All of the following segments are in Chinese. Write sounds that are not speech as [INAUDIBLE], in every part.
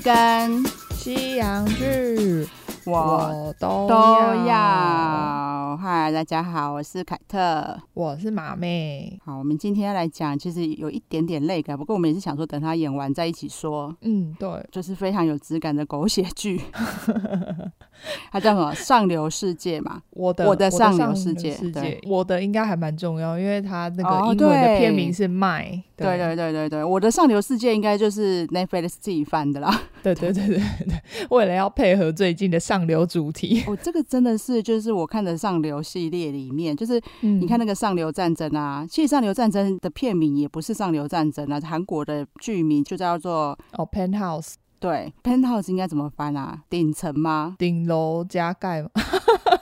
剧跟西洋剧，我都都要。嗨，大家好，我是凯特，我是马妹。好，我们今天要来讲，其实有一点点累感，不过我们也是想说，等他演完再一起说。嗯，对，就是非常有质感的狗血剧。[LAUGHS] 它叫什么？上流世界嘛？我的我的上流世界，世界对我的应该还蛮重要，因为它那个英文的片名是 My、哦。对对对对对，我的上流世界应该就是 Netflix 自己翻的啦。对对对对对，为了要配合最近的上流主题，我、哦、这个真的是就是我看的上流系列里面，就是你看那个上流战争啊，其实上流战争的片名也不是上流战争啊，韩国的剧名就叫做哦 Penthouse。对，Penthouse 应该怎么翻啊？顶层吗？顶楼加盖吗？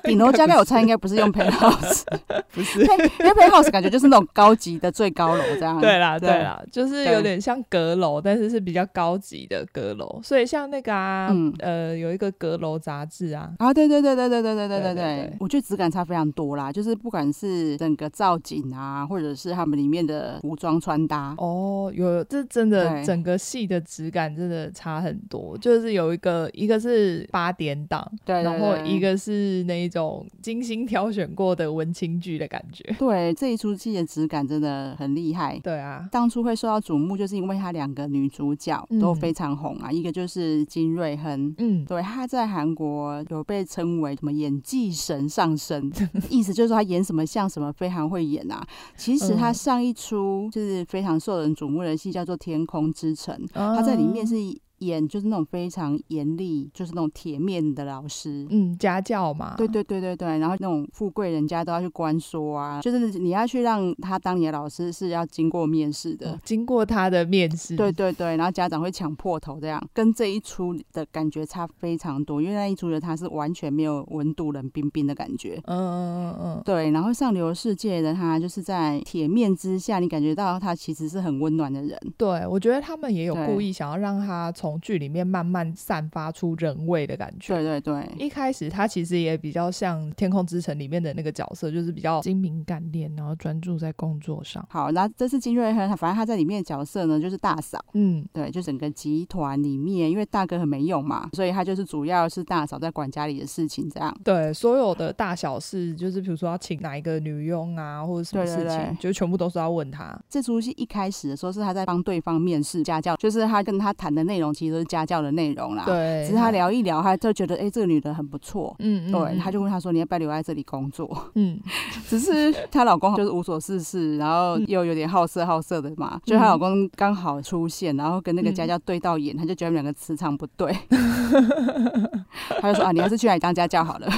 顶楼加盖，我猜应该不是用 Penthouse，不是，[LAUGHS] 因为 Penthouse 感觉就是那种高级的最高楼这样。对啦，对。啦，就是有点像阁楼，但是是比较高级的阁楼。所以像那个啊，嗯、呃，有一个阁楼杂志啊，啊，对对对对对对对对对对，我觉得质感差非常多啦，就是不管是整个造景啊，或者是他们里面的服装穿搭，哦，有，这真的整个戏的质感真的差很多，就是有一个，一个是八点档，对，然后一个是那一种精心挑选过的文青剧的感觉。对，这一出戏的质感真的很厉害。对啊，当初会受到瞩目，就是因为他两个女主角都非常红啊，嗯、一个就是金瑞亨，嗯，对，她在韩国有被称为什么演技神上身，[LAUGHS] 意思就是说她演什么像什么，非常会演啊。其实她上一出就是非常受人瞩目的戏叫做《天空之城》，嗯、他在里面是。演就是那种非常严厉，就是那种铁面的老师，嗯，家教嘛，对对对对对，然后那种富贵人家都要去关说啊，就是你要去让他当你的老师是要经过面试的，哦，经过他的面试，对对对，然后家长会抢破头这样，跟这一出的感觉差非常多，因为那一出的他是完全没有温度冷冰冰的感觉，嗯嗯嗯嗯，对，然后上流世界的他就是在铁面之下，你感觉到他其实是很温暖的人，对，我觉得他们也有故意想要让他从。从剧里面慢慢散发出人味的感觉。对对对，一开始他其实也比较像《天空之城》里面的那个角色，就是比较精明干练，然后专注在工作上。好，那这次金瑞亨，反正他在里面的角色呢，就是大嫂。嗯，对，就整个集团里面，因为大哥很没用嘛，所以他就是主要是大嫂在管家里的事情，这样。对，所有的大小事，就是比如说要请哪一个女佣啊，或者什么事情，对对对，就全部都是要问他。这出戏一开始的时候是他在帮对方面试家教，就是他跟他谈的内容其实都是家教的内容啦。对，只是他聊一聊，他就觉得哎、欸，这个女的很不错。嗯，对，他就问他说：“你要不要留在这里工作？”嗯，只是她老公就是无所事事，然后又有点好色好色的嘛。就她老公刚好出现，然后跟那个家教对到眼，他就觉得他们两个磁场不对。[LAUGHS] 他就说：“啊，你还是去那里当家教好了，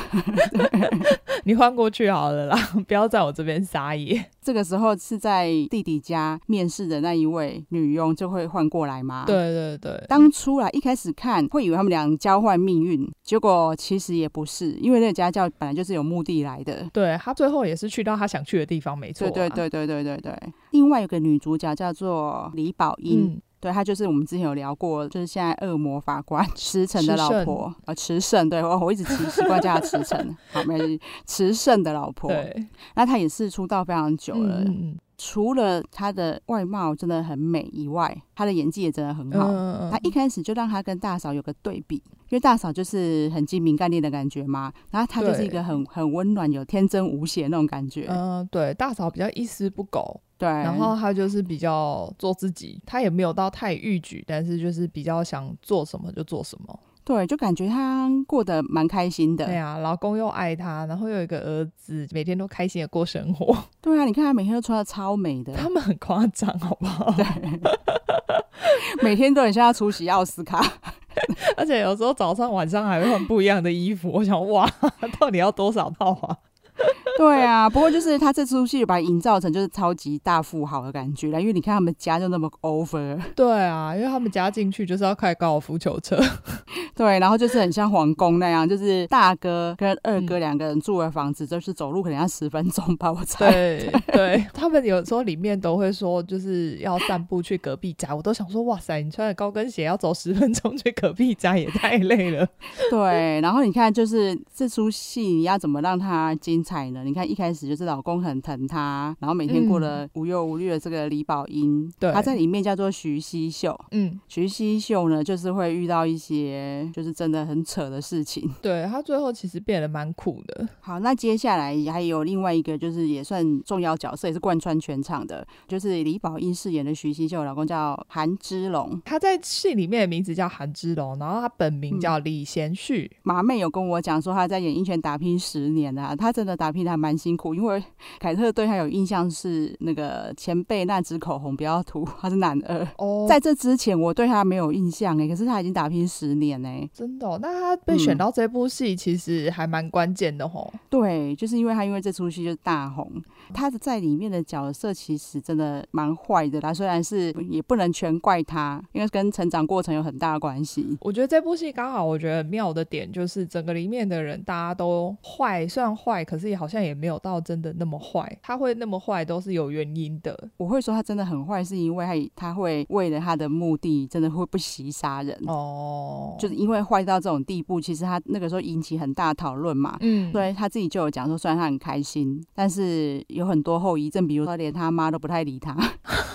[LAUGHS] 你换过去好了啦，不要在我这边撒野。”这个时候是在弟弟家面试的那一位女佣就会换过来吗？对对对，当初啊一开始看会以为他们俩交换命运，结果其实也不是，因为那个家教本来就是有目的来的。对，他最后也是去到他想去的地方，没错啊。对对对对对对对。另外有个女主角叫做李宝英。嗯对，他就是我们之前有聊过，就是现在恶魔法官 [LAUGHS] 池晟的老婆，呃，池胜，对，我我一直习习惯叫他池晟，[LAUGHS] 好，没事，池胜的老婆，对，那他也是出道非常久了，嗯，除了她的外貌真的很美以外，她的演技也真的很好，她一开始就让她跟大嫂有个对比，因为大嫂就是很精明干练的感觉嘛，然后她就是一个很很温暖、有天真无邪那种感觉，嗯，对，大嫂比较一丝不苟。对，然后他就是比较做自己，他也没有到太逾矩，但是就是比较想做什么就做什么。对，就感觉他过得蛮开心的。对啊，老公又爱他，然后又有一个儿子，每天都开心的过生活。对啊，你看他每天都穿的超美的，他们很夸张，好不好？对，每天都很像要出席奥斯卡，[LAUGHS] 而且有时候早上晚上还会换不一样的衣服。我想，哇，到底要多少套啊？对啊，[LAUGHS] 不过就是他这出戏把它营造成就是超级大富豪的感觉啦，因为你看他们家就那么 over。对啊，因为他们家进去就是要开高尔夫球车，[LAUGHS] 对，然后就是很像皇宫那样，就是大哥跟二哥两个人住的房子，就是走路可能要十分钟吧，我猜。对 [LAUGHS] 对，他们有时候里面都会说就是要散步去隔壁家，我都想说哇塞，你穿着高跟鞋要走十分钟去隔壁家也太累了。对，然后你看就是这出戏你要怎么让它精彩呢？你看一开始就是老公很疼她，然后每天过得无忧无虑的这个李宝英，对、嗯，她在里面叫做徐熙秀。嗯，徐熙秀呢，就是会遇到一些就是真的很扯的事情。[LAUGHS] 对，她最后其实变得蛮苦的。好，那接下来还有另外一个，就是也算重要角色，也是贯穿全场的，就是李宝英饰演的徐熙秀，老公叫韩之龙。他在戏里面的名字叫韩之龙，然后他本名叫李贤旭。嗯、马妹有跟我讲说，他在演艺圈打拼十年啊，他真的打拼的还蛮辛苦，因为凯特对他有印象是那个前辈那支口红不要涂，他是男二。哦，在这之前我对他没有印象哎，可是他已经打拼十年哎，真的、哦。那他被选到这部戏，其实还蛮关键的吼、嗯。对，就是因为他因为这出戏就是大红，他的在里面的角色其实真的蛮坏的啦，虽然是也不能全怪他，因为跟成长过程有很大的关系。我觉得这部戏刚好，我觉得很妙的点就是整个里面的人大家都坏，虽然坏，可是也好像也没有到真的那么坏。他会那么坏都是有原因的。我会说他真的很坏，是因为他他会为了他的目的，真的会不惜杀人哦。就是因为坏到这种地步，其实他那个时候引起很大讨论嘛。嗯，对，他自己就有讲说，虽然他很开心，但是有很多后遗症，比如说连他妈都不太理他。[LAUGHS]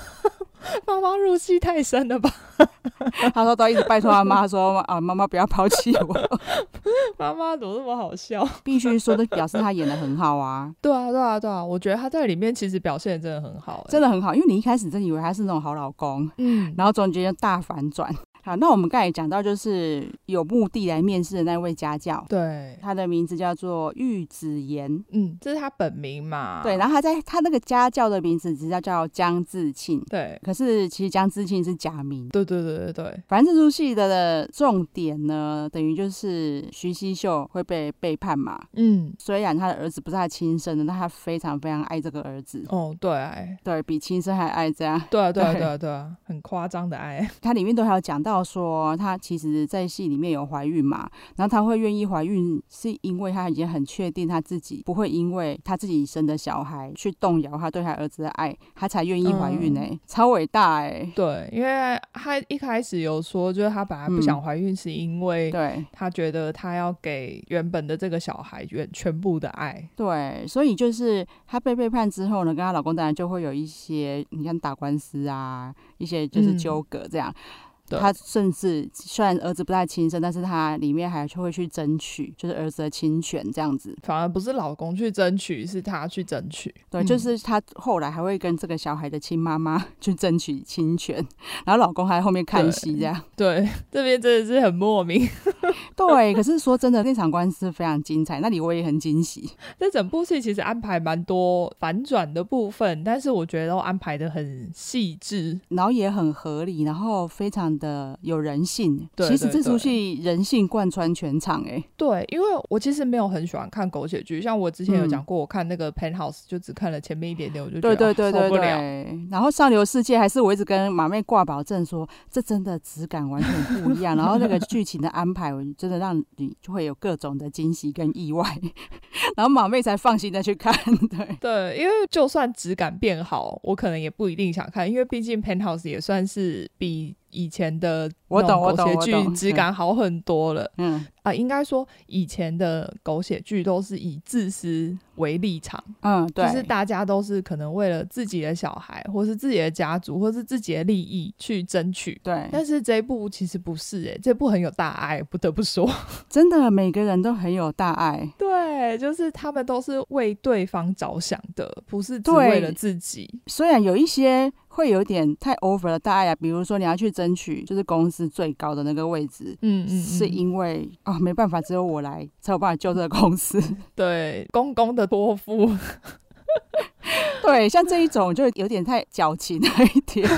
妈妈入戏太深了吧？[LAUGHS] 他说都一直拜托他妈说啊，妈妈不要抛弃我。[LAUGHS] 妈妈怎么那么好笑？必须说的表示他演的很好啊。对啊，对啊，对啊！我觉得他在里面其实表现真的很好，真的很好。因为你一开始真以为他是那种好老公，嗯，然后中间就大反转。[LAUGHS] 好，那我们刚才讲到，就是有目的来面试的那位家教，对，他的名字叫做玉子妍，嗯，这是他本名嘛？对，然后他在他那个家教的名字只叫叫江自庆，对，可是其实江自庆是假名，对对对对对。反正这出戏的重点呢，等于就是徐熙秀会被背叛嘛，嗯，虽然他的儿子不是他亲生的，但他非常非常爱这个儿子，哦，对，爱，对比亲生还爱这样，对啊 [LAUGHS] 对啊对啊对啊，很夸张的爱。他里面都还有讲到。说她其实，在戏里面有怀孕嘛，然后她会愿意怀孕，是因为她已经很确定她自己不会因为她自己生的小孩去动摇她对她儿子的爱，她才愿意怀孕呢、欸嗯，超伟大哎、欸！对，因为她一开始有说，就是她本来不想怀孕，是因为对她觉得她要给原本的这个小孩全全部的爱。对，所以就是她被背叛之后呢，跟她老公当然就会有一些，你看打官司啊，一些就是纠葛这样。嗯他甚至虽然儿子不太亲生，但是他里面还会去争取，就是儿子的亲权这样子。反而不是老公去争取，是他去争取。对，就是他后来还会跟这个小孩的亲妈妈去争取亲权，然后老公还在后面看戏这样。对，对这边真的是很莫名。[LAUGHS] [LAUGHS] 对，可是说真的，那场官司非常精彩，那里我也很惊喜。这整部戏其实安排蛮多反转的部分，但是我觉得都安排的很细致，然后也很合理，然后非常的有人性。对，其实这出戏人性贯穿全场，哎，对，因为我其实没有很喜欢看狗血剧，像我之前有讲过，我看那个《Penthouse》就只看了前面一点点，我就觉得对对对对对，受不了。然后《上流世界》还是我一直跟马妹挂保证说，这真的质感完全不一样，[LAUGHS] 然后那个剧情的安排。真的让你就会有各种的惊喜跟意外，[LAUGHS] 然后马妹才放心的去看。对对，因为就算质感变好，我可能也不一定想看，因为毕竟 Penthouse 也算是比。以前的我懂狗血剧质感好很多了，嗯啊，应该说以前的狗血剧都是以自私为立场，嗯，对，就是大家都是可能为了自己的小孩，或是自己的家族，或是自己的利益去争取，对。但是这一部其实不是，哎，这部很有大爱，不得不说，[LAUGHS] 真的每个人都很有大爱，对，就是他们都是为对方着想的，不是只为了自己。虽然有一些。会有点太 over 了，大爱啊，比如说你要去争取，就是公司最高的那个位置，嗯嗯，嗯，是因为啊、哦，没办法，只有我来才有办法救这个公司，[LAUGHS] 对，公公的托付，[LAUGHS] 对，像这一种就有点太矫情了一点。[LAUGHS]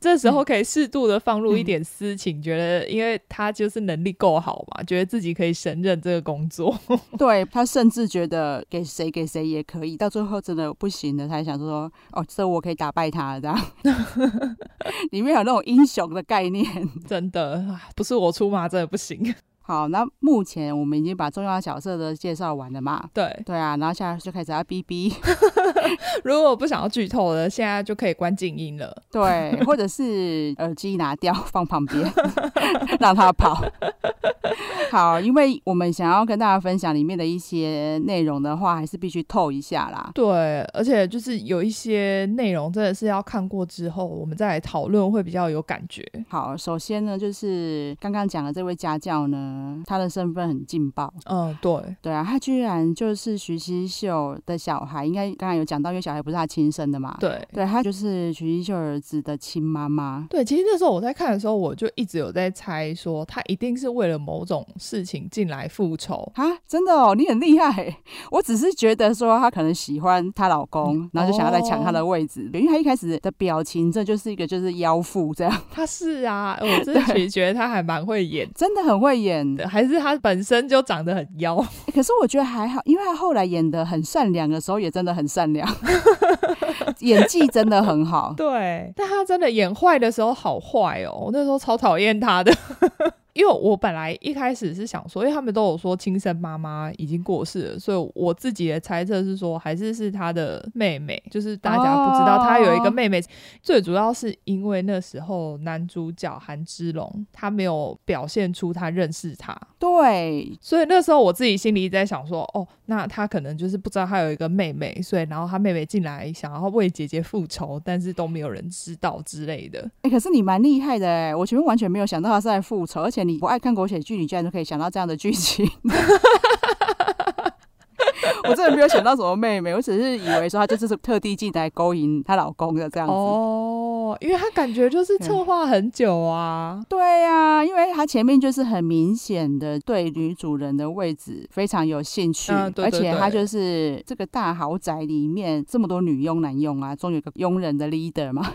这时候可以适度的放入一点私情，嗯、觉得因为他就是能力够好嘛，觉得自己可以胜任这个工作。对，他甚至觉得给谁给谁也可以，到最后真的不行了，他还想说哦，这我可以打败他这样。里面有那种英雄的概念，真的不是我出马，真的不行。好，那目前我们已经把重要角色的介绍完了嘛？对，对啊，然后现在就开始要哔哔。如果我不想要剧透的，现在就可以关静音了。对，或者是 [LAUGHS] 耳机拿掉放旁边，[LAUGHS] 让他跑。好，因为我们想要跟大家分享里面的一些内容的话，还是必须透一下啦。对，而且就是有一些内容真的是要看过之后，我们再来讨论会比较有感觉。好，首先呢，就是刚刚讲的这位家教呢，他的身份很劲爆。嗯，对，对啊，他居然就是徐熙秀的小孩，应该刚刚有讲到，因为小孩不是他亲生的嘛。对，对，他就是徐熙秀儿子的亲妈妈。对，其实那时候我在看的时候，我就一直有在猜说，他一定是为了某种事情进来复仇啊！真的哦，你很厉害。[LAUGHS] 我只是觉得说，他可能喜欢她老公，然后就想要来抢他的位置，哦。因为他一开始的表情，这就是一个就是妖妇这样。他是啊，我真的 [LAUGHS] 其实觉得他还蛮会演，真的很会演的。还是他本身就长得很妖？[LAUGHS] 欸，可是我觉得还好，因为他后来演的很善良的时候，也真的很善良，[LAUGHS] 演技真的很好。对，但他真的演坏的时候好坏哦，我那时候超讨厌他的。因为我本来一开始是想说，因为他们都有说亲生妈妈已经过世了，所以我自己的猜测是说，还是是他的妹妹，就是大家不知道他有一个妹妹。最主要是因为那时候男主角韩之龙他没有表现出他认识他，对，所以那时候我自己心里在想说，哦，那他可能就是不知道他有一个妹妹，所以然后他妹妹进来想要为姐姐复仇，但是都没有人知道之类的。哎、欸，可是你蛮厉害的哎，我前面完全没有想到他是在复仇，而且。你不爱看狗血剧，你居然都可以想到这样的剧情。[LAUGHS] 我真的没有想到什么妹妹，我只是以为说她就是特地进来勾引她老公的这样子。因为他感觉就是策划很久啊。对呀、啊，因为他前面就是很明显的对女主人的位置非常有兴趣，嗯、对对对，而且他就是这个大豪宅里面这么多女佣男佣啊，终于有个佣人的 leader 嘛。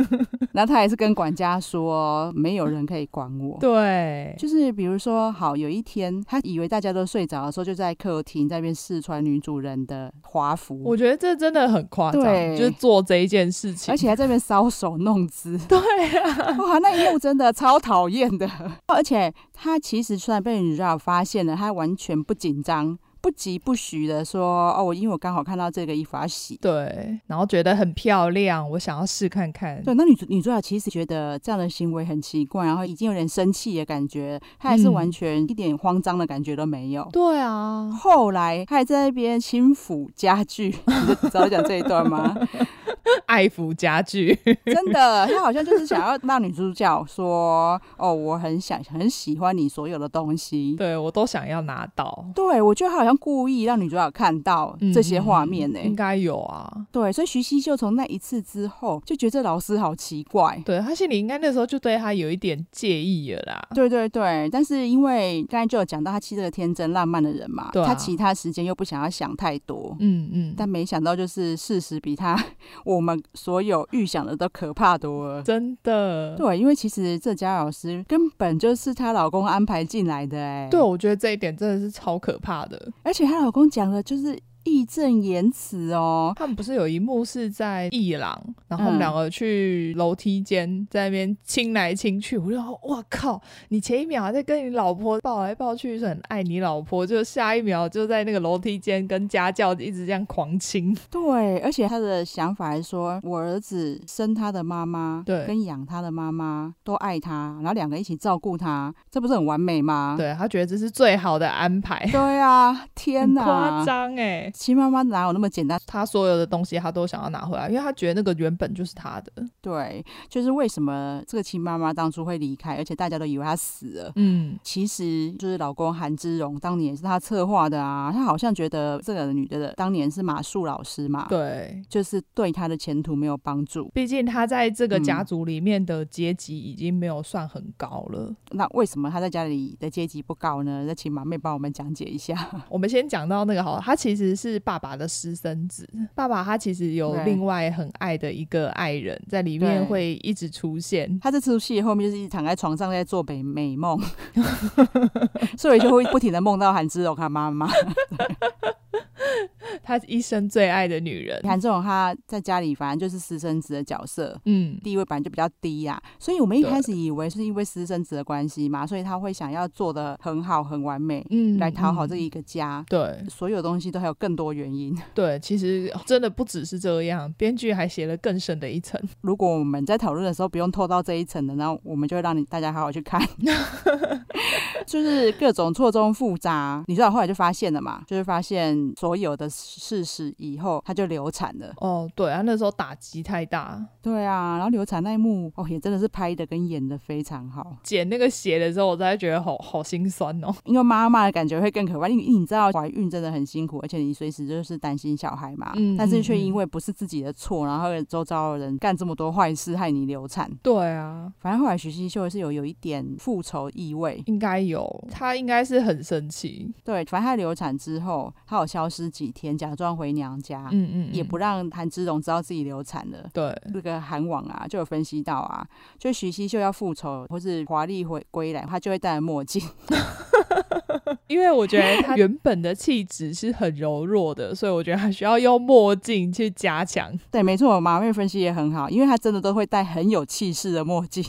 [LAUGHS] 然后他还是跟管家说，没有人可以管我。对，就是比如说，好有一天，他以为大家都睡着的时候，就在客厅在那边试穿女主人的华服，我觉得这真的很夸张，就是做这一件事情，而且还在那边搔首弄姿。[LAUGHS] 对啊，哇，那一幕真的超讨厌的。而且他其实虽然被女主角发现了，他完全不紧张。不疾不徐的说：“哦，我因为我刚好看到这个衣服要洗，对，然后觉得很漂亮，我想要试看看。对，那女主女主角其实觉得这样的行为很奇怪，然后已经有点生气的感觉，她还是完全一点慌张的感觉都没有。嗯、对啊，后来她还在那边轻抚家具，你知道讲这一段吗？[LAUGHS] 爱抚家具，真的，她好像就是想要让女主角说：哦，我很想很喜欢你所有的东西，对我都想要拿到。对，我觉得好像。故意让女主角看到这些画面呢、欸嗯？应该有啊。对，所以徐熙秀从那一次之后就觉得这老师好奇怪。对，他心里应该那时候就对他有一点介意了啦。对对对，但是因为刚才就有讲到他其实是个天真浪漫的人嘛，他其他时间又不想要想太多。嗯嗯。但没想到就是事实比他我们所有预想的都可怕多了。真的。对，因为其实这家老师根本就是她老公安排进来的哎、欸。对，我觉得这一点真的是超可怕的。而且她老公讲的就是。义正言辞哦，他们不是有一幕是在艺廊，然后我们两个去楼梯间在那边亲来亲去，我就说哇靠，你前一秒还在跟你老婆抱来抱去，是很爱你老婆，就下一秒就在那个楼梯间跟家教一直这样狂亲。对，而且他的想法还说，我儿子生他的妈妈，对，跟养他的妈妈都爱他，然后两个一起照顾他，这不是很完美吗？对，他觉得这是最好的安排。对啊，天哪，夸张哎。亲妈妈哪有那么简单？她所有的东西她都想要拿回来，因为她觉得那个原本就是她的。对，就是为什么这个亲妈妈当初会离开，而且大家都以为她死了。嗯，其实就是老公韩之荣当年也是他策划的啊。他好像觉得这个女的当年是马术老师嘛，对，就是对他的前途没有帮助。毕竟他在这个家族里面的阶级已经没有算很高了。嗯。那为什么他在家里的阶级不高呢？那请马妹帮我们讲解一下。[LAUGHS] 我们先讲到那个好了，他其实是爸爸的私生子，爸爸他其实有另外很爱的一个爱人，在里面会一直出现。他这出戏后面就是一直躺在床上在做美美梦，[LAUGHS] 所以就会不停的梦到韩之荣他妈妈。[LAUGHS] 他一生最爱的女人。韩志龙他在家里反正就是私生子的角色，嗯，地位本来就比较低呀、啊，所以我们一开始以为是因为私生子的关系嘛，所以他会想要做的很好、很完美，嗯，来讨好这一个家。对，所有东西都还有更多原因。对，其实真的不只是这样，编剧还写了更深的一层。如果我们在讨论的时候不用透到这一层的，然后我们就会让你大家好好去看。[LAUGHS] 就是各种错综复杂，你知道后来就发现了嘛？就是发现所有的事实以后，她就流产了。哦，对啊，那时候打击太大。对啊，然后流产那一幕，哦，也真的是拍的跟演的非常好。剪那个血的时候，我才觉得好好心酸哦。因为妈妈的感觉会更可怕，因为你知道怀孕真的很辛苦，而且你随时就是担心小孩嘛。嗯。但是却因为不是自己的错，然后周遭的人干这么多坏事，害你流产。对啊，反正后来徐熙秀是有有一点复仇意味，应该有。她应该是很生气，对，反正她流产之后，她有消失几天，假装回娘家，嗯，嗯嗯，也不让韩之荣知道自己流产了。对，那个韩网啊，就有分析到啊，就徐熙秀要复仇或是华丽回归来，他就会戴着墨镜。[LAUGHS] 因为我觉得 [LAUGHS] 他原本的气质是很柔弱的，所以我觉得他需要用墨镜去加强。对，没错，马妹分析也很好，因为他真的都会戴很有气势的墨镜。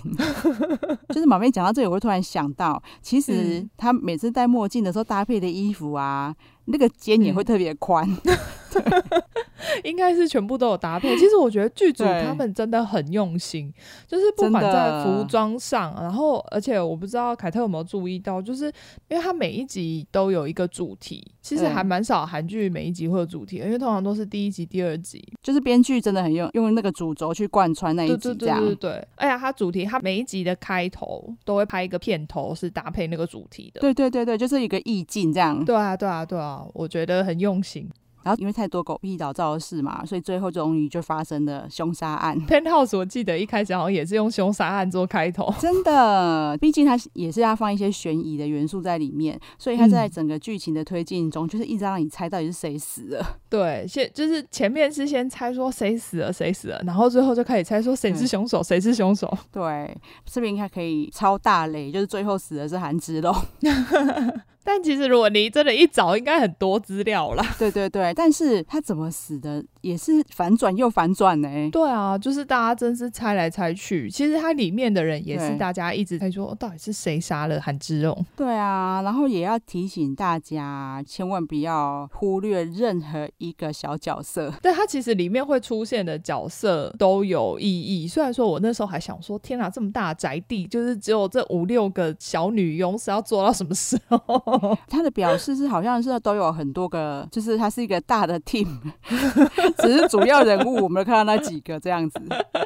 [LAUGHS] 就是马妹讲到这里，我会突然想到，其实他每次戴墨镜的时候搭配的衣服啊。那个肩也会特别宽，[LAUGHS] [LAUGHS] 应该是全部都有搭配。其实我觉得剧组他们真的很用心，就是不管在服装上，然后而且我不知道凯特有没有注意到，就是因为他每一集都有一个主题，其实还蛮少韩剧每一集会有主题，因为通常都是第一集、第二集，就是编剧真的很用用那个主轴去贯穿那一集，这样对对对。哎呀，他主题他每一集的开头都会拍一个片头，是搭配那个主题的。对对对对，就是一个意境这样。对啊对啊对啊。我觉得很用心。然后因为太多狗屁倒灶的事嘛，所以最后终于就发生了凶杀案。Penthouse 我记得一开始好像也是用凶杀案做开头，真的，毕竟它也是要放一些悬疑的元素在里面，所以它在整个剧情的推进中，就是一直让你猜到底是谁死了。对，先就是前面是先猜说谁死了谁死了，然后最后就开始猜说谁是凶手谁是凶手。对，视频还可以超大雷，就是最后死的是韩之龙。[LAUGHS] 但其实如果你真的一找，应该很多资料啦。对对对，但是他怎么死的？也是反转又反转呢、欸。对啊，就是大家真是猜来猜去，其实它里面的人也是大家一直在说，到底是谁杀了韩之荣？对啊，然后也要提醒大家，千万不要忽略任何一个小角色。但，它其实里面会出现的角色都有意义。虽然说我那时候还想说，天哪，这么大的宅地，就是只有这五六个小女佣，是要做到什么时候？[LAUGHS] 他的表示是好像是都有很多个，就是它是一个大的 team。[LAUGHS] 只是主要人物，我们看到那几个这样子，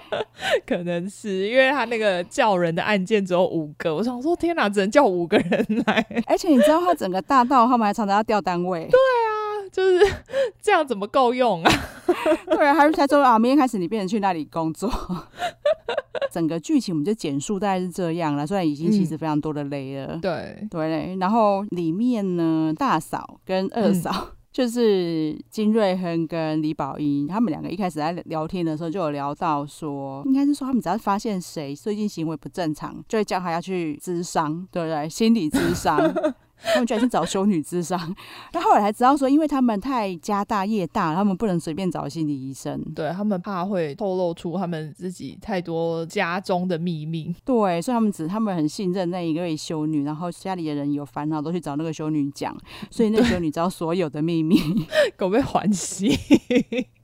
[LAUGHS] 可能是因为他那个叫人的案件只有五个，我想说天哪，只能叫五个人来，而且你知道他整个大道他们还常常要调单位，[LAUGHS] 对啊，就是 [LAUGHS] 这样怎么够用啊？对啊，还是他说啊，明天开始你变成去那里工作，整个剧情我们就简述大概是这样了，虽然已经其实非常多的雷了，嗯、对对，然后里面呢，大嫂跟二嫂。嗯就是金瑞亨跟李宝英，他们两个一开始在聊天的时候就有聊到说，应该是说他们只要发现谁最近行为不正常，就会叫他要去咨商，对不对？心理咨商。[LAUGHS] 他们居然去找修女智商，但后来才知道说，因为他们太家大业大，他们不能随便找心理医生，对，他们怕会透露出他们自己太多家中的秘密，对，所以他们只他们很信任那一位修女，然后家里的人有烦恼都去找那个修女讲，所以那个修女知道所有的秘密，[LAUGHS] 狗被欢喜，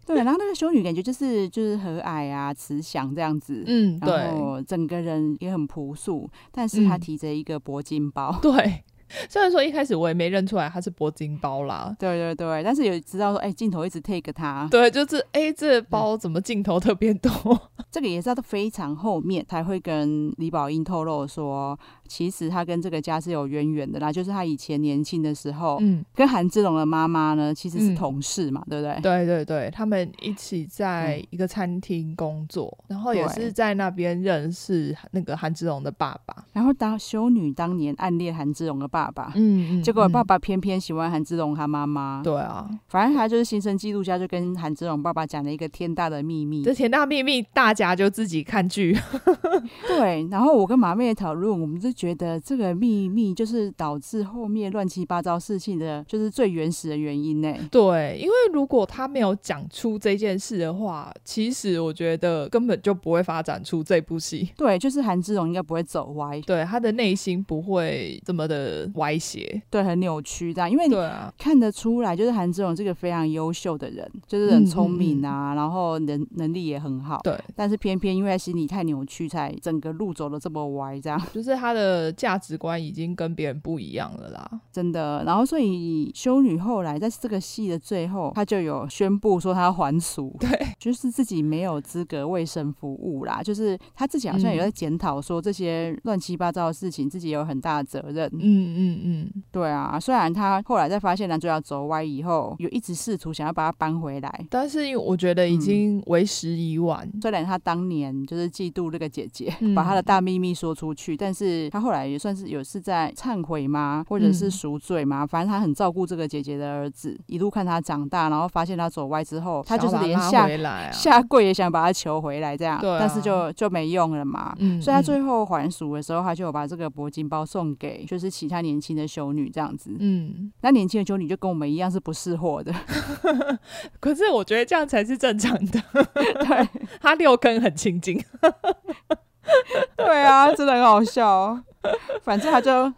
对，然后那个修女感觉就是就是和蔼啊慈祥这样子，嗯，对，然后整个人也很朴素，但是她提着一个铂金包，嗯、对。[LAUGHS] 虽然说一开始我也没认出来他是铂金包啦，对对对，但是也知道说，哎、欸，镜头一直 take 他，对，就是哎、欸，这、包怎么镜头特别多？[LAUGHS] 这个也是到非常后面才会跟李宝英透露说，其实他跟这个家是有渊源的啦，就是他以前年轻的时候，嗯，跟韩志龙的妈妈呢其实是同事嘛，嗯、对不对？对对对，他们一起在一个餐厅工作，嗯、然后也是在那边认识那个韩志龙的爸爸，然后当修女当年暗恋韩志龙的爸爸爸爸。嗯嗯。结果爸爸偏偏喜欢韩之龙他妈妈。对啊。反正他就是新生记录家，就跟韩之龙爸爸讲了一个天大的秘密。这天大秘密，大家就自己看剧。[LAUGHS] 对。然后我跟马妹也讨论，我们就觉得这个秘密就是导致后面乱七八糟事情的，就是最原始的原因呢。对，因为如果他没有讲出这件事的话，其实我觉得根本就不会发展出这部戏。对，就是韩之龙应该不会走歪，对，他的内心不会这么的歪斜，对，很扭曲这样。因为你看得出来，就是韩志荣这个非常优秀的人，就是很聪明啊，嗯嗯嗯，然后能能力也很好，对。但是偏偏因为心理太扭曲，才整个路走的这么歪，这样。就是他的价值观已经跟别人不一样了啦，真的。然后所以修女后来在这个戏的最后，她就有宣布说她要还俗，[LAUGHS] 对，就是自己没有资格为神服务啦，就是她自己好像也在检讨说这些乱七八糟的事情，自己有很大的责任。嗯嗯嗯嗯，对啊。虽然他后来在发现男主角走歪以后，有一直试图想要把他搬回来，但是我觉得已经为时已晚。嗯、虽然他当年就是嫉妒那个姐姐，嗯、把他的大秘密说出去，但是他后来也算是有是在忏悔吗？或者是赎罪吗？反正他很照顾这个姐姐的儿子，一路看他长大，然后发现他走歪之后，他就是连下、啊、下跪也想把他求回来，这样，啊、但是就就没用了嘛。嗯、所以他最后还俗的时候，他就有把这个铂金包送给就是其他年轻的修女这样子。嗯，那年轻的修女就跟我们一样是不识货的，[LAUGHS] 可是我觉得这样才是正常的。对，[LAUGHS] 他六根很清净。[LAUGHS] 对啊，真的很好笑。反正他就。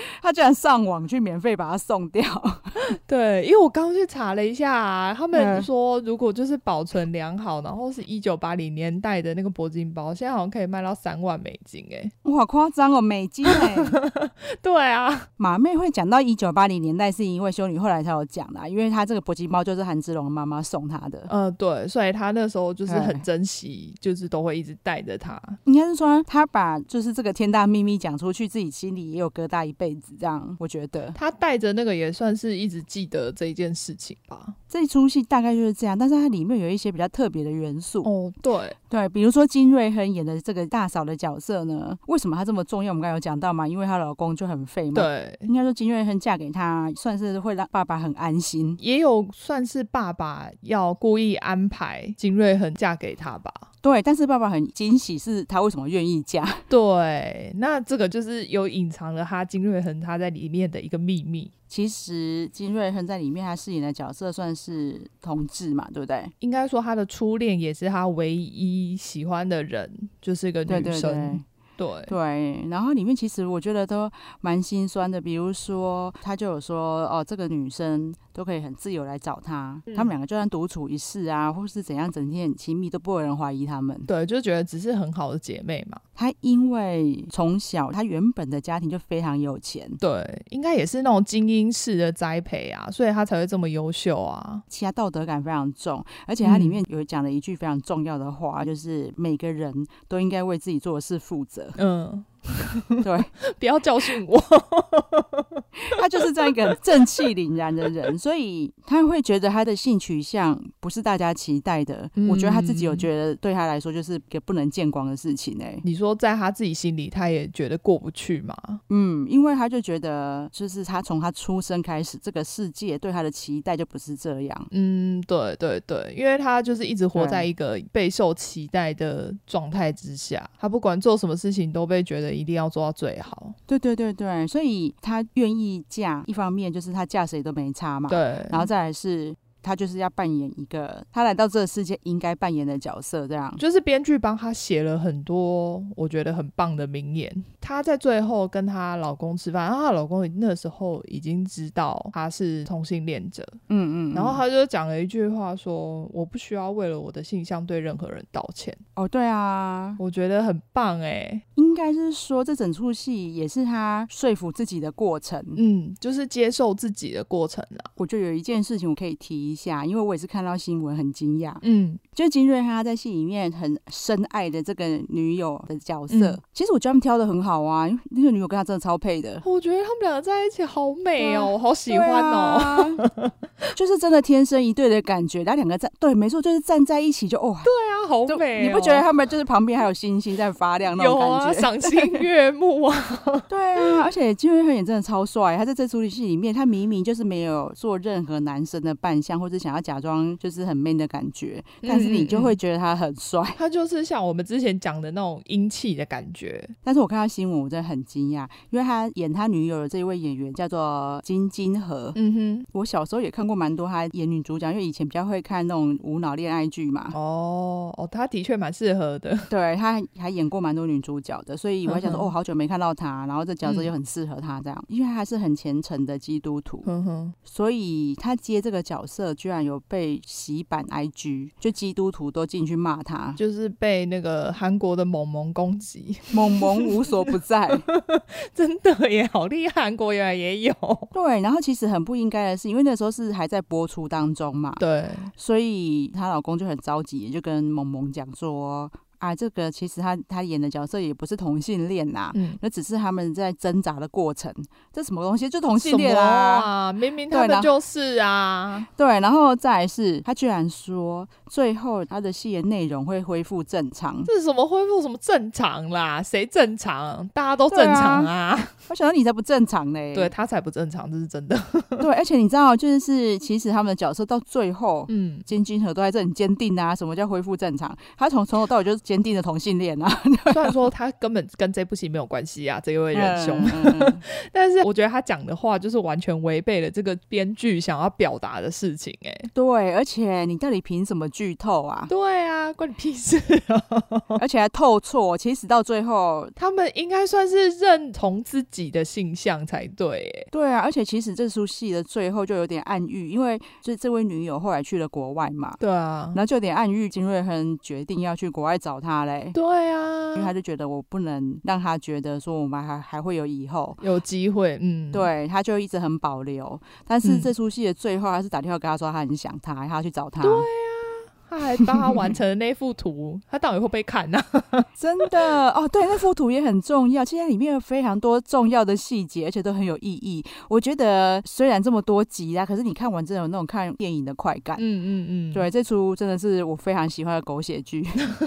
[LAUGHS] 他居然上网去免费把它送掉，[LAUGHS] 对，因为我刚刚去查了一下啊，他们说如果就是保存良好，然后是一九八零年代的那个铂金包，现在好像可以卖到三万美金，哎，哇，夸张哦，美金哎，[LAUGHS] 对啊，马妹会讲到一九八零年代，是因为修女后来才有讲的，因为她这个铂金包就是韩之龙妈妈送她的，嗯，对，所以她那时候就是很珍惜，就是都会一直带着她。应该是说她把就是这个天大秘密讲出去，自己心里也有疙瘩一辈子。这样，我觉得他带着那个也算是一直记得这一件事情吧。这一出戏大概就是这样，但是它里面有一些比较特别的元素。哦，对对，比如说金瑞亨演的这个大嫂的角色呢，为什么她这么重要？我们刚刚有讲到嘛，因为她老公就很废嘛。对，应该说金瑞亨嫁给他，算是会让爸爸很安心，也有算是爸爸要故意安排金瑞亨嫁给他吧。对，但是爸爸很惊喜，是他为什么愿意嫁？对，那这个就是有隐藏了他金瑞亨他在里面的一个秘密。其实金瑞亨在里面他饰演的角色算是同志嘛，对不对？应该说他的初恋也是他唯一喜欢的人，就是一个女生。对对对。对对，然后里面其实我觉得都蛮心酸的，比如说他就有说哦，这个女生都可以很自由来找他，嗯、他们两个就算独处一室啊，或是怎样，整天很亲密，都不会有人怀疑他们。对，就觉得只是很好的姐妹嘛。她因为从小他原本的家庭就非常有钱，对，应该也是那种精英式的栽培啊，所以他才会这么优秀啊。其他道德感非常重，而且他里面有讲了一句非常重要的话，嗯、就是每个人都应该为自己做的事负责。嗯。[LAUGHS] 对，[LAUGHS] 不要教训我。[LAUGHS] 他就是这样一个正气凛然的人，所以他会觉得他的性取向不是大家期待的。嗯、我觉得他自己有觉得，对他来说就是一个不能见光的事情呢、欸。你说在他自己心里，他也觉得过不去嘛？嗯，因为他就觉得，就是他从他出生开始，这个世界对他的期待就不是这样。嗯，对对对，因为他就是一直活在一个备受期待的状态之下，他不管做什么事情都被觉得。一定要做到最好。对对对对，所以她愿意嫁，一方面就是她嫁谁都没差嘛。对，然后再来是。他就是要扮演一个他来到这个世界应该扮演的角色，这样就是编剧帮他写了很多我觉得很棒的名言。她在最后跟她老公吃饭，然后她老公那时候已经知道她是同性恋者，嗯，嗯嗯，然后他就讲了一句话说：“我不需要为了我的性向对任何人道歉。”哦，对啊，我觉得很棒哎，应该是说这整出戏也是他说服自己的过程，嗯，就是接受自己的过程了。我就有一件事情我可以提一下，因为我也是看到新闻很惊讶，嗯，就金瑞他在戏里面很深爱的这个女友的角色，嗯、其实我觉得他们挑的很好啊，因为那个女友跟他真的超配的。我觉得他们两个在一起好美哦，我好喜欢哦，啊、[LAUGHS] 就是真的天生一对的感觉。他两个站，对，没错，就是站在一起就哦，对啊，好美、哦。你不觉得他们就是旁边还有星星在发亮那种感觉？赏心悦目啊！[LAUGHS] 对啊，而且金瑞亨也真的超帅，他在这出戏里面，他明明就是没有做任何男生的扮相，或者想要假装就是很 man 的感觉，但是你就会觉得他很帅。他就是像我们之前讲的那种英气的感觉。[LAUGHS] 但是我看到新闻，我真的很惊讶，因为他演他女友的这一位演员叫做金金河。嗯哼，我小时候也看过蛮多他演女主角，因为以前比较会看那种无脑恋爱剧嘛。哦哦，他的确蛮适合的。[LAUGHS] 对，他还演过蛮多女主角的，所以我还想说，哦，好久没看到他，然后这角色又很适合他这样，因为他还是很虔诚的基督徒。嗯哼，所以他接这个角色，居然有被洗版 IG，就基督徒都进去骂他，就是被那个韩国的萌萌攻击，[LAUGHS] 萌萌无所不在，[LAUGHS] 真的也好厉害，韩国原来也有。对，然后其实很不应该的是，因为那时候是还在播出当中嘛，对，所以她老公就很着急，就跟萌萌讲说。啊，这个其实他他演的角色也不是同性恋呐、啊，嗯，那只是他们在挣扎的过程。这什么东西？就同性恋啊，啊！明明他们就是啊，对，然后再来是，他居然说最后他的戏的内容会恢复正常。这是什么恢复什么正常啦？谁正常？大家都正常啊！啊我想到你才不正常嘞，[LAUGHS] 对他才不正常，这是真的。[LAUGHS] 对，而且你知道，就是其实他们的角色到最后，嗯，金金河都还是很坚定啊。什么叫恢复正常？他从从头到尾就是。坚定的同性恋啊，[LAUGHS] 虽然说他根本跟这部戏没有关系啊，[LAUGHS] 这一位仁兄，嗯、[LAUGHS] 但是我觉得他讲的话就是完全违背了这个编剧想要表达的事情、欸，哎，对，而且你到底凭什么剧透啊？对啊，关你屁事啊！而且还透错，其实到最后他们应该算是认同自己的性向才对、欸，对啊，而且其实这出戏的最后就有点暗喻，因为就是这位女友后来去了国外嘛，对啊，然后就有点暗喻金瑞亨决定要去国外找他嘞，对啊，因为他就觉得我不能让他觉得说我们还还会有以后。有机会，嗯，对，他就一直很保留，但是这出戏的最后还是打电话跟他说他很想他，他要去找他，对啊。他还帮他完成了那幅图，他到底会不会看呢？[LAUGHS] 真的哦，对，那幅图也很重要。其实里面有非常多重要的细节，而且都很有意义。我觉得虽然这么多集啊，可是你看完真的有那种看电影的快感。嗯嗯嗯，对，这出真的是我非常喜欢的狗血剧，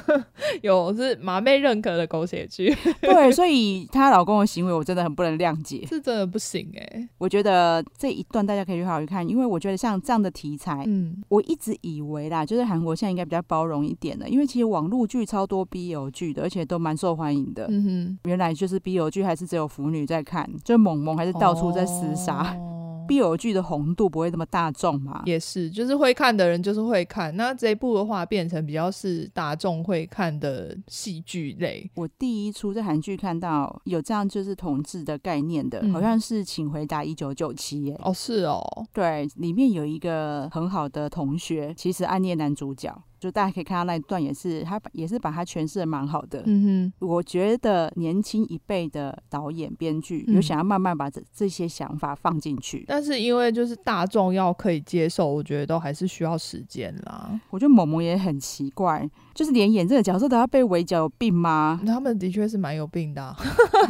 [LAUGHS] 有是马妹认可的狗血剧。[LAUGHS] 对，所以她老公的行为我真的很不能谅解，是真的不行哎、欸。我觉得这一段大家可以去好好看，因为我觉得像这样的题材，嗯，我一直以为啦，就是韩国。我现在应该比较包容一点了，因为其实网络剧超多 BL 剧的，而且都蛮受欢迎的。嗯哼，原来就是 BL 剧还是只有腐女在看，就萌萌还是到处在厮杀。哦 BL 剧的红度不会那么大众嘛？也是，就是会看的人就是会看。那这一部的话，变成比较是大众会看的戏剧类。我第一出在韩剧看到有这样就是同志的概念的，嗯、好像是《请回答一九九七》耶。哦，是哦，对，里面有一个很好的同学，其实暗恋男主角。就大家可以看到那一段，也是他也是把它诠释的蛮好的。嗯哼，我觉得年轻一辈的导演编剧有想要慢慢把这这些想法放进去，但是因为就是大众要可以接受，我觉得都还是需要时间啦。我觉得萌萌也很奇怪，就是连演这个角色都要被围剿，有病吗？他们的确是蛮有病的啊。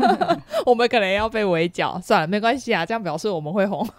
[LAUGHS] 我们可能要被围剿，算了，没关系啊，这样表示我们会红。[LAUGHS]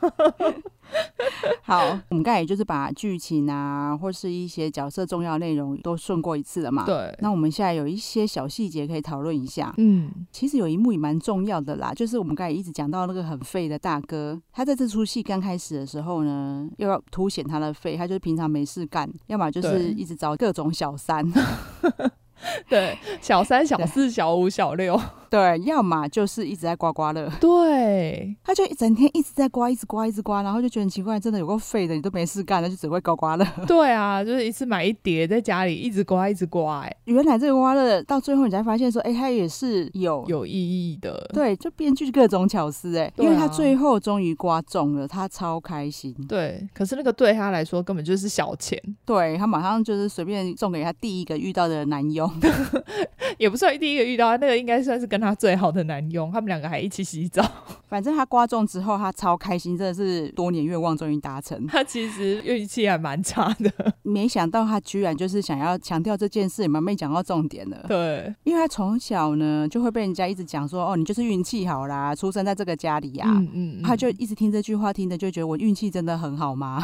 [LAUGHS] 好，我们刚才也就是把剧情啊，或是一些角色重要内容都顺过一次了嘛。对。那我们现在有一些小细节可以讨论一下。嗯，其实有一幕也蛮重要的啦，就是我们刚才一直讲到那个很废的大哥，他在这出戏刚开始的时候呢，又要凸显他的废，他就是平常没事干，要么就是一直找各种小三。[LAUGHS] [LAUGHS] 对，小三、小四、小五、小六，[LAUGHS] 对，要么就是一直在刮刮乐，对，他就一整天一直在刮，一直刮，一直刮，然后就觉得很奇怪，真的有够废的，你都没事干，那就只会刮刮乐。[LAUGHS] 对啊，就是一次买一叠，在家里一直刮，一直刮，哎，原来这个刮刮乐到最后你才发现说，哎，它也是有有意义的，对，就编剧各种巧思，哎，因为他最后终于刮中了，他超开心。对，可是那个对他来说根本就是小钱，对，他马上就是随便送给他第一个遇到的男友。[LAUGHS] 也不算第一个遇到，那个应该算是跟他最好的男佣，他们两个还一起洗澡。[LAUGHS] 反正他刮中之后，他超开心，真的是多年愿望终于达成。他其实运气还蛮差的，没想到他居然就是想要强调这件事，你们没讲到重点了。对，因为他从小呢就会被人家一直讲说，哦，你就是运气好啦，出生在这个家里呀、啊。嗯，嗯嗯，他就一直听这句话，听的就觉得我运气真的很好吗？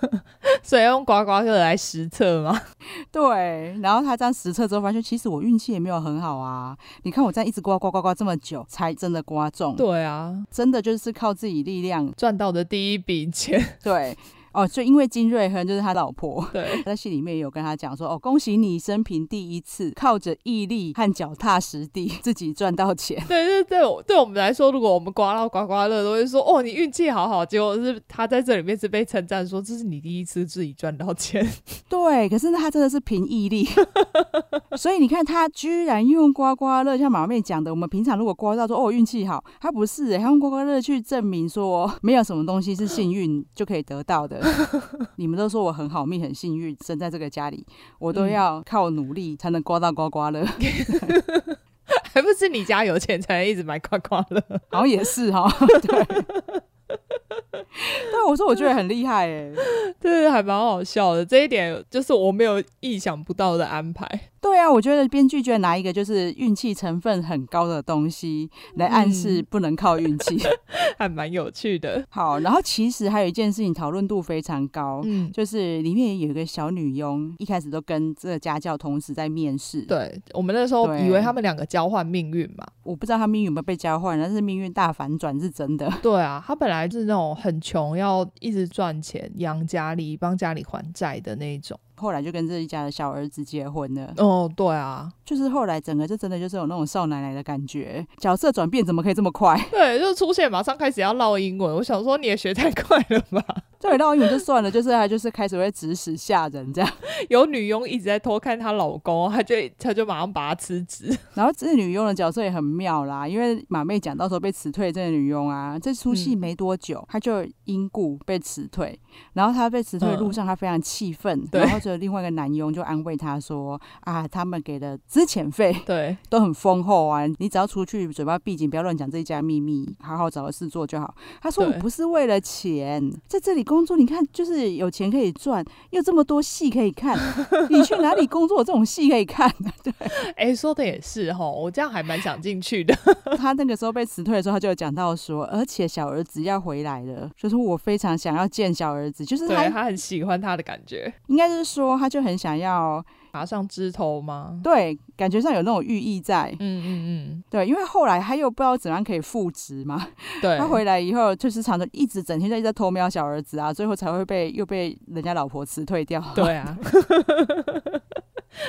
[LAUGHS] [LAUGHS] 所以用刮刮乐来实测吗？[LAUGHS] 对，然后他这样实测之后发现，其实我运气也没有很好啊。你看我这样一直刮刮刮刮这么久，才真的刮中。对啊，真的就是靠自己力量赚到的第一笔钱。对。哦，就因为金瑞亨就是他老婆，对，[LAUGHS] 他在戏里面有跟他讲说，哦，恭喜你生平第一次靠着毅力和脚踏实地自己赚到钱。对对对，对我们来说，如果我们刮到刮刮乐，都会说，哦，你运气好好。结果是他在这里面是被称赞说，这是你第一次自己赚到钱。[LAUGHS] 对，可是他真的是凭毅力，[LAUGHS] 所以你看他居然用刮刮乐，像马妹讲的，我们平常如果刮到说，哦，运气好，他不是，他用刮刮乐去证明说，没有什么东西是幸运就可以得到的。[LAUGHS] 你们都说我很好命，很幸运，生在这个家里，我都要靠努力才能刮到刮刮乐，[LAUGHS] 还不是你家有钱才能一直买刮刮乐？好像也是哈，[LAUGHS] 对。[LAUGHS] 但我说我觉得很厉害哎，[LAUGHS] 对，还蛮好笑的。这一点就是我没有意想不到的安排。[LAUGHS] 对啊，我觉得编剧居然拿一个就是运气成分很高的东西来暗示不能靠运气，嗯、还蛮有趣的。好，然后其实还有一件事情讨论度非常高，嗯，就是里面有一个小女佣，一开始都跟这个家教同时在面试。对，我们那时候以为他们两个交换命运嘛，我不知道他命运有没有被交换，但是命运大反转是真的。对啊，他本来是那种很穷，要一直赚钱养家里，帮家里还债的那种。后来就跟这一家的小儿子结婚了。哦，对啊，就是后来整个就真的就是有那种少奶奶的感觉，角色转变怎么可以这么快？[LAUGHS] 对，就出现马上开始要唠英文，我想说你也学太快了吧？[LAUGHS] 对，烙英文就算了，就是他就是开始会指使下人这样。[LAUGHS] 有女佣一直在偷看她老公，他就他就马上把他辞职。然后这女佣的角色也很妙啦，因为马妹讲到时候被辞退这个女佣啊，这出戏没多久，她、嗯、就因故被辞退。然后她被辞退的路上，她非常气愤，嗯、然后就另外一个男佣就安慰他说：“啊，他们给的资遣费对 [LAUGHS] 都很丰厚啊，你只要出去嘴巴闭紧，不要乱讲这一家秘密，好好找个事做就好。”他说：“我不是为了钱，在这里。”工作你看，就是有钱可以赚，又这么多戏可以看，[LAUGHS] 你去哪里工作这种戏可以看呢？[LAUGHS] 对，哎、欸，说的也是哈，我这样还蛮想进去的。他那个时候被辞退的时候，他就有讲到说，而且小儿子要回来了，就是我非常想要见小儿子，就是他他很喜欢他的感觉，应该是说他就很想要。爬上枝头吗？对，感觉上有那种寓意在。嗯嗯嗯，对，因为后来他又不知道怎样可以复职嘛。对，[LAUGHS] 他回来以后就是常常一直整天在在偷瞄小儿子啊，最后才会被又被人家老婆辞退掉。对啊，[LAUGHS]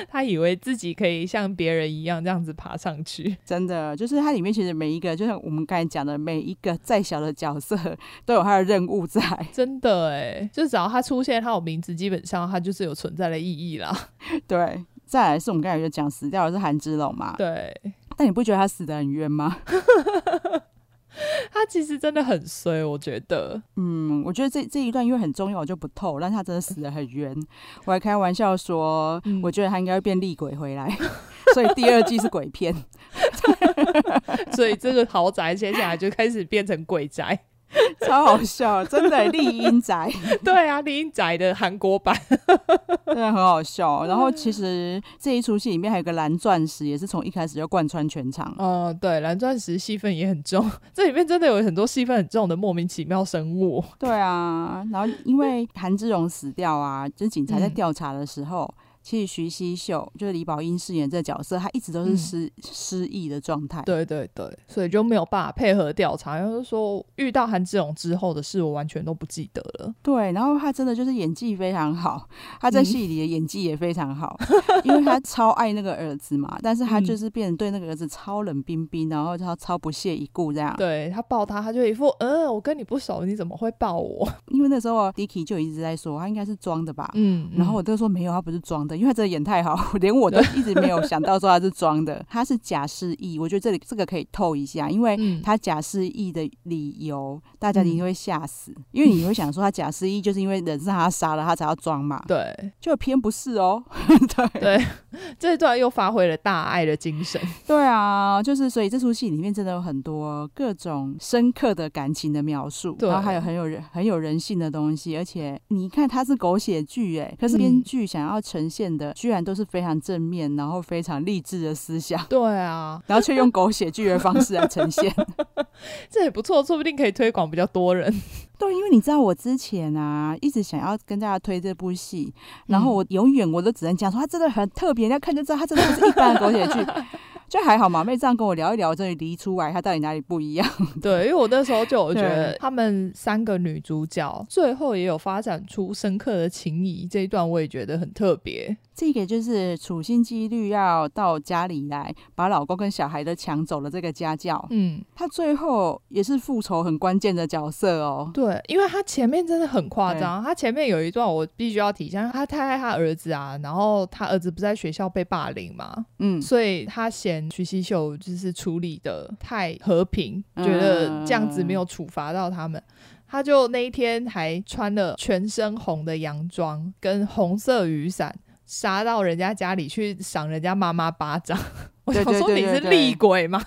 他以为自己可以像别人一样这样子爬上去，真的就是它里面其实每一个，就像我们刚才讲的，每一个再小的角色都有他的任务在。[LAUGHS] 真的哎，就只要他出现，他有名字，基本上他就是有存在的意义啦。[LAUGHS] 对，再来是我们刚才就讲死掉的是韩之龙嘛？对，但你不觉得他死的很冤吗？[LAUGHS] [LAUGHS] 他其实真的很衰，我觉得。嗯，我觉得这这一段因为很重要，我就不透。但他真的死得很冤，我还开玩笑说，嗯、我觉得他应该会变厉鬼回来，[LAUGHS] 所以第二季是鬼片。[LAUGHS] 所以这个豪宅接下来就开始变成鬼宅。[LAUGHS] 超好笑，真的丽英宅，[LAUGHS] 对啊，丽英宅的韩国版，[LAUGHS] 真的很好笑。然后其实这一出戏里面还有个蓝钻石，也是从一开始就贯穿全场。哦，对，蓝钻石戏份也很重，这里面真的有很多戏份很重的莫名其妙生物。对啊，然后因为韩志荣死掉啊，就是警察在调查的时候。嗯其实徐熙秀就是李宝英饰演这个角色，她一直都是失、嗯、失忆的状态。对对对，所以就没有办法配合调查。然后说遇到韩志勇之后的事，我完全都不记得了。对，然后他真的就是演技非常好，他在戏里的演技也非常好，嗯、因为他超爱那个儿子嘛，但是他就是变成对那个儿子超冷冰冰，然后他超不屑一顾这样。对，他抱他，他就一副嗯，我跟你不熟，你怎么会抱我？[LAUGHS] 因为那时候 Dicky 就一直在说他应该是装的吧，嗯，然后我就说没有，他不是装的。因为他真的演太好，[LAUGHS] 连我都一直没有想到说他是装的，他是假释义。我觉得这里这个可以透一下，因为他假释义的理由，大家一定会吓死，嗯、因为你会想说他假释义就是因为人是他杀了，他才要装嘛。对，就偏不是哦。对 [LAUGHS] 对，[LAUGHS] 这段又发挥了大爱的精神。对啊，就是所以这出戏里面真的有很多各种深刻的感情的描述，对然后还有很有人很有人性的东西。而且你看他是狗血剧哎，可是编剧想要呈现的居然都是非常正面，然后非常励志的思想。对啊，然后却用狗血剧的方式来呈现，[LAUGHS] 这也不错，说不定可以推广比较多人。[LAUGHS] 对，因为你知道我之前啊，一直想要跟大家推这部戏，然后我永远我都只能讲说它真的很特别，人家看就知道它真的不是一般的狗血剧。就还好，嘛妹这样跟我聊一聊，终于理出来她到底哪里不一样。[LAUGHS] 对，因为我那时候就我觉得她们三个女主角最后也有发展出深刻的情谊，这一段我也觉得很特别。这个就是处心积虑要到家里来把老公跟小孩都抢走了这个家教，嗯，她最后也是复仇很关键的角色哦。对，因为她前面真的很夸张，对他前面有一段我必须要提一下，他太爱他儿子啊，然后她儿子不在学校被霸凌嘛，嗯，所以她嫌徐熙秀就是处理的太和平，嗯、觉得这样子没有处罚到他们，他就那一天还穿了全身红的洋装跟红色雨伞。杀到人家家里去赏人家妈妈巴掌，我想说你是厉鬼吗？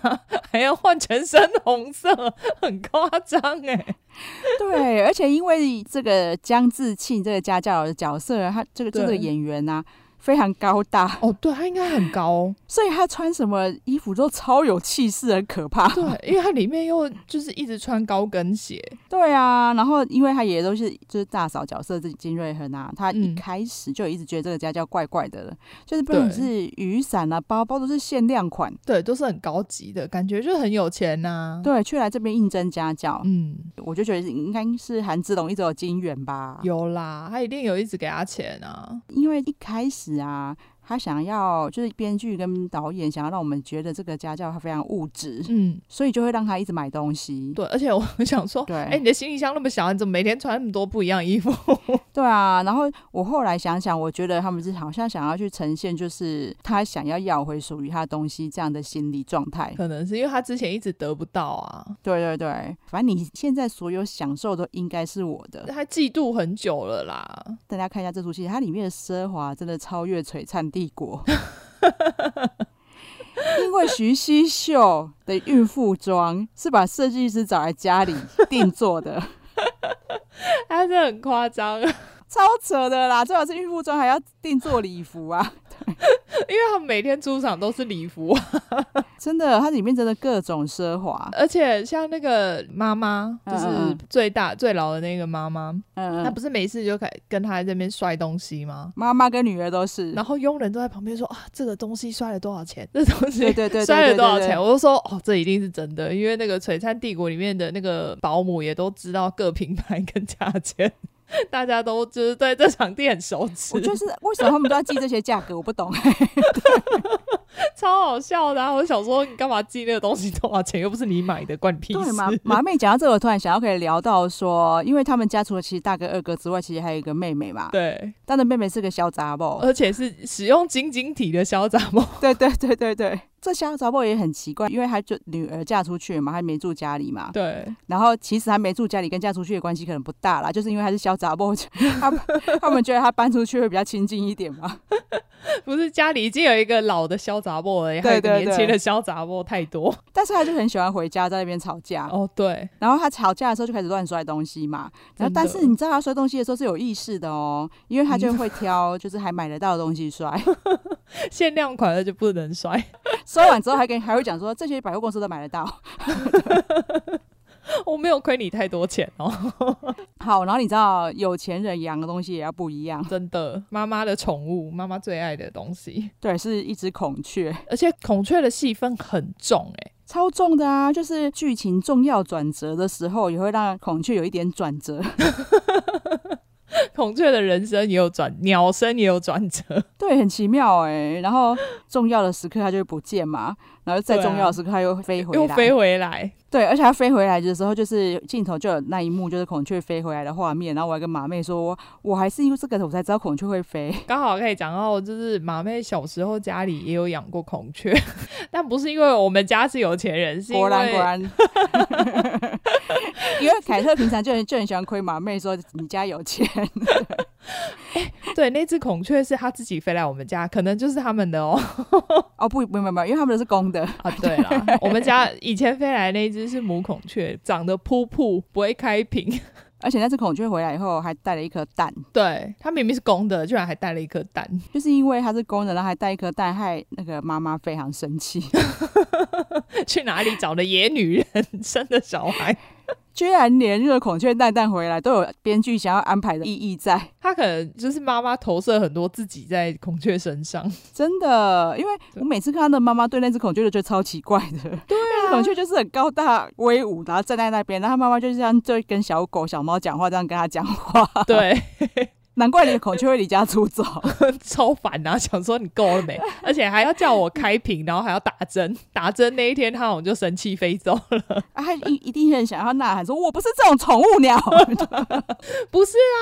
还要换全身红色，很夸张哎。[LAUGHS] 对，而且因为这个江志庆这个家教的角色，他这个这个演员啊。非常高大哦，对，他应该很高哦，所以他穿什么衣服都超有气势，很可怕。对，因为他里面又就是一直穿高跟鞋。对啊，然后因为他也都是就是大嫂角色，这金瑞亨啊，他一开始就一直觉得这个家教怪怪的了，嗯、就是不管是雨伞啊、包包都是限量款，对，都是很高级的感觉，就很有钱呐、啊。对，却来这边应征家教，嗯，我就觉得应该是韩志龙一直有金援吧，有啦，他一定有一直给他钱啊，因为一开始。啊，他想要就是编剧跟导演想要让我们觉得这个家教他非常物质，嗯，所以就会让他一直买东西。对，而且我 [LAUGHS] 想说，对，哎、欸，你的行李箱那么小，你怎么每天穿那么多不一样衣服？[LAUGHS] 对啊，然后我后来想想，我觉得他们是好像想要去呈现，就是他想要要回属于他的东西这样的心理状态。可能是因为他之前一直得不到啊。对对对，反正你现在所有享受都应该是我的。他嫉妒很久了啦。大家看一下这出戏，它里面的奢华真的超越璀璨帝国。[LAUGHS] 因为徐熙秀的孕妇装是把设计师找来家里定做的，[LAUGHS] 他是很夸张，超扯的啦！最好是孕妇装还要定做礼服啊。[LAUGHS] 因为他们每天出场都是礼服，[LAUGHS] 真的，它里面真的各种奢华，而且像那个妈妈，就是最大、最老的那个妈妈，嗯嗯，她不是没事就可以跟她在这边摔东西吗？妈妈跟女儿都是，然后佣人都在旁边说啊，这个东西摔了多少钱？[LAUGHS] 这东西对对对摔了多少钱？我就说哦，这一定是真的，因为那个璀璨帝国里面的那个保姆也都知道各品牌跟价钱。[LAUGHS] 大家都就是对这场地很熟悉，我就是为什么他们都要记这些价格，我不懂，[LAUGHS] [LAUGHS] 超好笑的啊！我想说，你干嘛寄那个东西多少钱？又不是你买的，关你屁事。马马妹讲到这个，我突然想要可以聊到说，因为他们家除了其实大哥二哥之外，其实还有一个妹妹嘛。对，他的妹妹是个小杂包，而且是使用晶晶体的小杂包。对对对对对。这小杂包也很奇怪，因为他就女儿嫁出去嘛，还没住家里嘛。对。然后其实还没住家里，跟嫁出去的关系可能不大啦，就是因为他是小杂包，他他们觉得他搬出去会比较亲近一点嘛。[LAUGHS] 不是家里已经有一个老的小杂宝了，对对对，还有年轻的小杂宝太多。[LAUGHS] 但是他就很喜欢回家在那边吵架。哦，对。然后他吵架的时候就开始乱摔东西嘛。然后但是你知道他摔东西的时候是有意识的哦，因为他就会挑就是还买得到的东西摔，[LAUGHS] 限量款的就不能摔。[LAUGHS] 摔完之后还跟还会讲说，这些百货公司都买得到，[LAUGHS] 我没有亏你太多钱哦。[LAUGHS] 好，然后你知道有钱人养的东西也要不一样，真的。妈妈的宠物，妈妈最爱的东西，对，是一只孔雀，而且孔雀的戏份很重，欸，哎，超重的啊！就是剧情重要转折的时候，也会让孔雀有一点转折。[LAUGHS] 孔雀的人生也有转，鸟生也有转折，对，很奇妙哎、欸。然后重要的时刻它就会不见嘛，然后再重要的时刻它又飞回来，又飞回来。对，而且它飞回来的时候，就是镜头就有那一幕，就是孔雀飞回来的画面。然后我还跟马妹说，我还是因为这个我才知道孔雀会飞。刚好可以讲到，就是马妹小时候家里也有养过孔雀，[LAUGHS] 但不是因为我们家是有钱人，是因为果然果然，[LAUGHS] 因为凯特平常就很就很喜欢亏马妹说你家有钱。[LAUGHS] 欸，[LAUGHS] 对，那只孔雀是他自己飞来我们家，可能就是他们的哦。[LAUGHS] 哦，不，没有没有，因为他们的是公的 [LAUGHS] 啊。对了，我们家以前飞来的那只是母孔雀，长得噗噗，不会开屏。而且那只孔雀回来以后还带了一颗蛋，对，它明明是公的，居然还带了一颗蛋，就是因为它是公的，然后还带一颗蛋，害那个妈妈非常生气。去哪里找的野女人生的小孩？居然连那个孔雀蛋蛋回来都有编剧想要安排的意义在，他可能就是妈妈投射很多自己在孔雀身上，真的，因为我每次看他的妈妈对那只孔雀就觉得超奇怪的，对啊，孔雀就是很高大威武，然后站在那边，然后妈妈就是这样就跟小狗小猫讲话，这样跟他讲话，对。难怪你的孔雀会离家出走，[LAUGHS] 超烦啊！想说你够了没？[LAUGHS] 而且还要叫我开屏，然后还要打针。打针那一天，他好像就生气飞走了。啊，他一一定很想要呐喊说：“我不是这种宠物鸟。[LAUGHS] ”不是啊，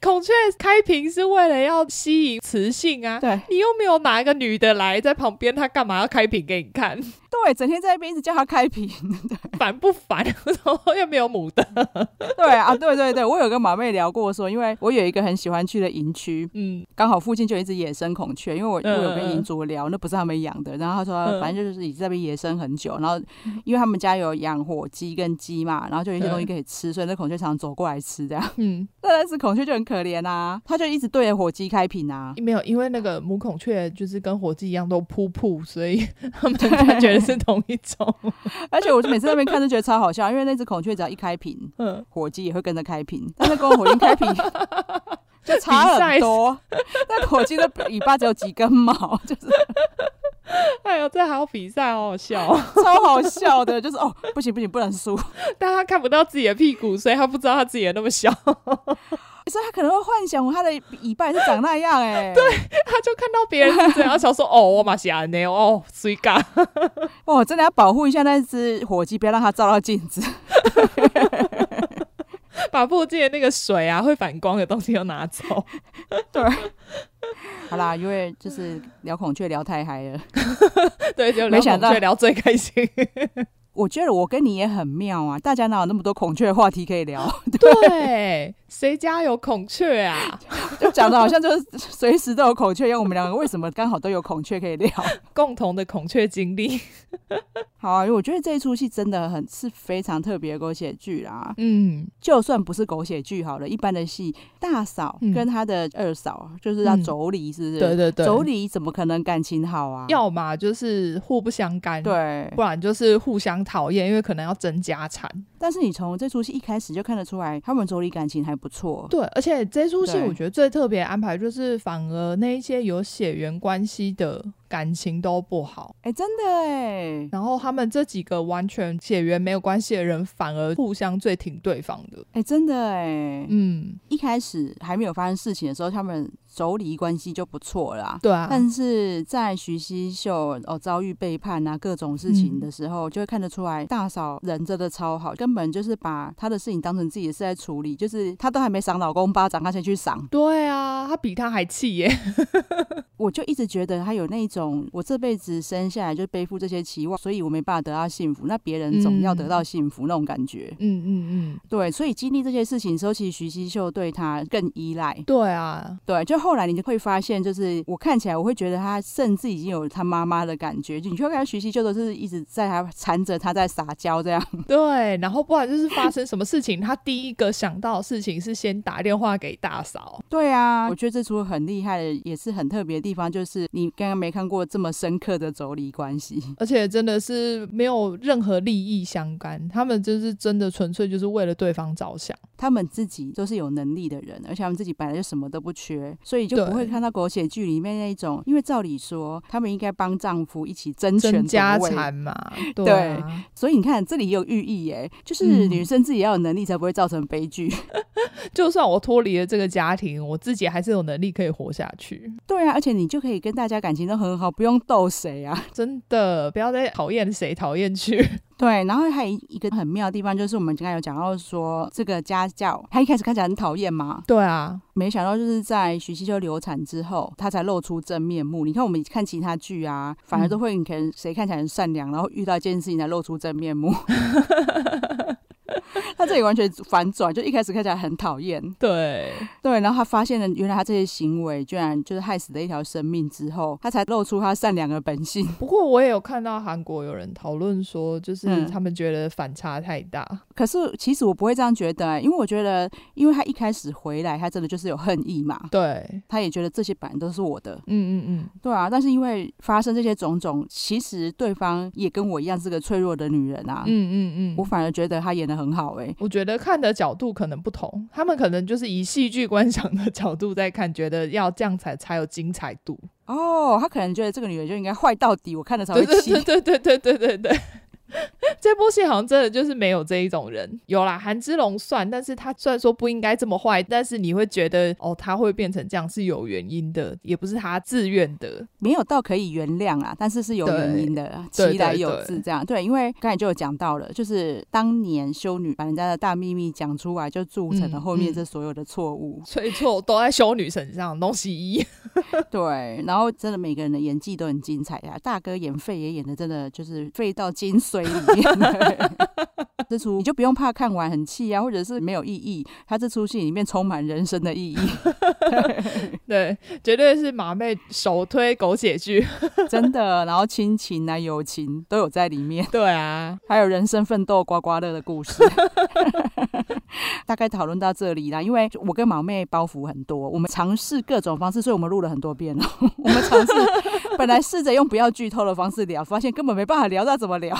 孔雀开屏是为了要吸引雌性啊。对，你又没有哪一个女的来在旁边，他干嘛要开屏给你看？对，整天在那边一直叫他开屏，[LAUGHS] 烦不烦？[LAUGHS] 又没有母的。[LAUGHS] 对啊，对对对，我有跟马妹聊过说，因为我有一个很喜欢去的营区，嗯，刚好附近就有一只野生孔雀，因为我、嗯、我有跟营主聊，那不是他们养的，然后他说，反正就是已经在那边野生很久，然后因为他们家有养火鸡跟鸡嘛，然后就有一些东西可以吃，所以那孔雀常常走过来吃这样。嗯，那只孔雀就很可怜啊，他就一直对着火鸡开屏啊。没有，因为那个母孔雀就是跟火鸡一样都扑扑，所以他们就觉得 [LAUGHS] 是同一种。而且我就每次在那边看都觉得超好笑，因为那只孔雀只要一开屏，嗯，火鸡也会跟着开屏，但是跟火鸡开屏。[LAUGHS] 就差很多，那火鸡的尾巴只有几根毛，[LAUGHS] 就是，哎呦，这还要比赛，好好笑，超好笑的，就是哦，不行不行，不能输，但他看不到自己的屁股，所以他不知道他自己的那么小，所以他可能会幻想他的尾巴是长那样，哎，[LAUGHS] 对，他就看到别人是这样，想说哦，我马西亚呢，哦，水嘎，[LAUGHS] 哦，真的要保护一下那只火鸡，不要让它照到镜子。[LAUGHS] 把附近的那个水啊，会反光的东西都拿走。对，好啦，因为就是聊孔雀聊太嗨了，对，就聊孔雀聊最开心。我觉得我跟你也很妙啊，大家哪有那么多孔雀的话题可以聊？[LAUGHS] 对，谁家有孔雀啊？[LAUGHS] 就讲的好像就是随时都有孔雀一样。我们两个为什么刚好都有孔雀可以聊？[LAUGHS] 共同的孔雀经历。好啊，我觉得这一出戏真的很是非常特别的狗血剧啦。嗯，就算不是狗血剧好了，一般的戏，大嫂跟她的二嫂就是要妯娌，是不是？对对对，妯娌怎么可能感情好啊？要么就是互不相干，对，不然就是互相讨厌，因为可能要争家产。但是你从这出戏一开始就看得出来，他们妯娌感情还不错。对，而且这出戏我觉得最特别安排就是，反而那一些有血缘关系的。感情都不好，哎、欸，真的哎。然后他们这几个完全血缘没有关系的人，反而互相最挺对方的，哎、欸，真的哎。嗯，一开始还没有发生事情的时候，他们妯娌关系就不错啦。对啊。但是在徐熙秀哦遭遇背叛啊各种事情的时候，嗯、就会看得出来，大嫂人真的超好，根本就是把她的事情当成自己的事在处理，就是她都还没赏老公巴掌，她先去赏。对啊，她比他还气耶。[LAUGHS] 我就一直觉得她有那种。我这辈子生下来就背负这些期望，所以我没办法得到幸福。那别人总要得到幸福，嗯、那种感觉。嗯嗯嗯，对。所以经历这些事情的时候，其实徐熙秀对他更依赖。对啊，对。就后来你就会发现，就是我看起来我会觉得他甚至已经有他妈妈的感觉。就你就会看徐熙秀都是一直在他缠着他在撒娇这样。[LAUGHS] 对。然后不管就是发生什么事情，他第一个想到的事情是先打电话给大嫂。对啊，我觉得这出很厉害的，也是很特别的地方，就是你刚刚没看过这么深刻的妯娌关系，而且真的是没有任何利益相干，他们就是真的纯粹就是为了对方着想。他们自己都是有能力的人，而且他们自己本来就什么都不缺，所以就不会看到狗血剧里面那一种。因为照理说，他们应该帮丈夫一起争权家产嘛。对所以你看这里也有寓意耶，就是女生自己要有能力，才不会造成悲剧。嗯 [LAUGHS] 就算我脱离了这个家庭，我自己还是有能力可以活下去。对啊，而且你就可以跟大家感情都很好，不用逗谁啊！真的，不要再讨厌谁讨厌去。[LAUGHS] 对，然后还有一个很妙的地方，就是我们刚才有讲到说，这个家教他一开始看起来很讨厌嘛。对啊，没想到就是在徐熙修流产之后，他才露出真面目。你看我们看其他剧啊，反而都会你可能谁看起来很善良，然后遇到一件事情才露出真面目。[LAUGHS] 他这里完全反转，就一开始看起来很讨厌，对对，然后他发现了原来他这些行为居然就是害死了一条生命之后，他才露出他善良的本性。[LAUGHS] 不过我也有看到韩国有人讨论说，就是他们觉得反差太大。嗯、可是其实我不会这样觉得，因为我觉得，因为他一开始回来，他真的就是有恨意嘛。对，他也觉得这些本来都是我的。嗯嗯嗯，对啊。但是因为发生这些种种，其实对方也跟我一样是个脆弱的女人啊。嗯嗯嗯，我反而觉得他演的很好哎、欸。我觉得看的角度可能不同，他们可能就是以戏剧观赏的角度在看，觉得要这样才才有精彩度。哦，他可能觉得这个女人就应该坏到底，我看的才会气。对对对对对对对对。[LAUGHS] 这部戏好像真的就是没有这一种人，有啦，韩之龙算，但是他虽然说不应该这么坏，但是你会觉得哦，他会变成这样是有原因的，也不是他自愿的，没有到可以原谅啊，但是是有原因的，其来有自这样，对，因为刚才就有讲到了，就是当年修女把人家的大秘密讲出来，就铸成了后面这所有的错误，所以错都在修女身上，东西一，[LAUGHS] 对，然后真的每个人的演技都很精彩呀、啊，大哥演废也演的真的就是废到精髓。里面 [LAUGHS] 这出你就不用怕看完很气啊，或者是没有意义。他这出戏里面充满人生的意义，[LAUGHS] 对，绝对是马妹首推狗血剧，[LAUGHS] 真的。然后亲情啊、友情都有在里面，对啊，还有人生奋斗、刮刮乐的故事。[LAUGHS] 大概讨论到这里啦，因为我跟毛妹包袱很多，我们尝试各种方式，所以我们录了很多遍哦。[LAUGHS] 我们尝试 [LAUGHS] 本来试着用不要剧透的方式聊，发现根本没办法聊到怎么聊，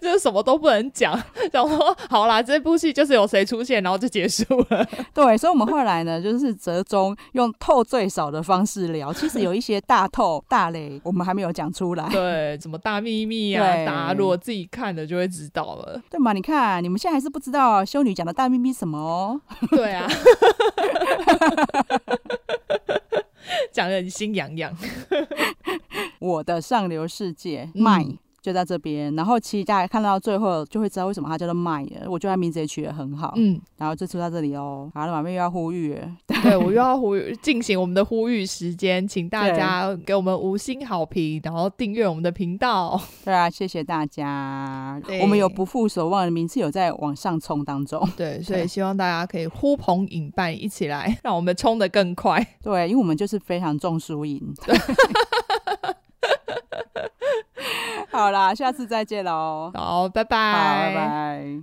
就是什么都不能讲。想说好啦，这部戏就是有谁出现，然后就结束了。对，所以我们后来呢，就是折中用透最少的方式聊。其实有一些大透大雷，我们还没有讲出来。对，什么大秘密啊，大家如果自己看了就会知道了。对嘛？你看，你们现在还是不知道修女讲的大秘密什么哦？对啊，讲的很心痒痒。[LAUGHS] 我的上流世界卖。嗯就在这边，然后其实大家看到最后就会知道为什么它叫做麦了。我觉得它名字也取得很好，嗯，然后就出到这里哦。好了，马妹又要呼吁了，对，[LAUGHS] 我又要呼吁，进行我们的呼吁时间，请大家给我们五星好评，然后订阅我们的频道。对啊，谢谢大家。我们有不负所望的名次有在往上冲当中，对，所以希望大家可以呼朋引伴一起来，让我们冲得更快。对，因为我们就是非常重输赢。[LAUGHS] 好啦，下次再见喽！好，拜拜，好，拜拜。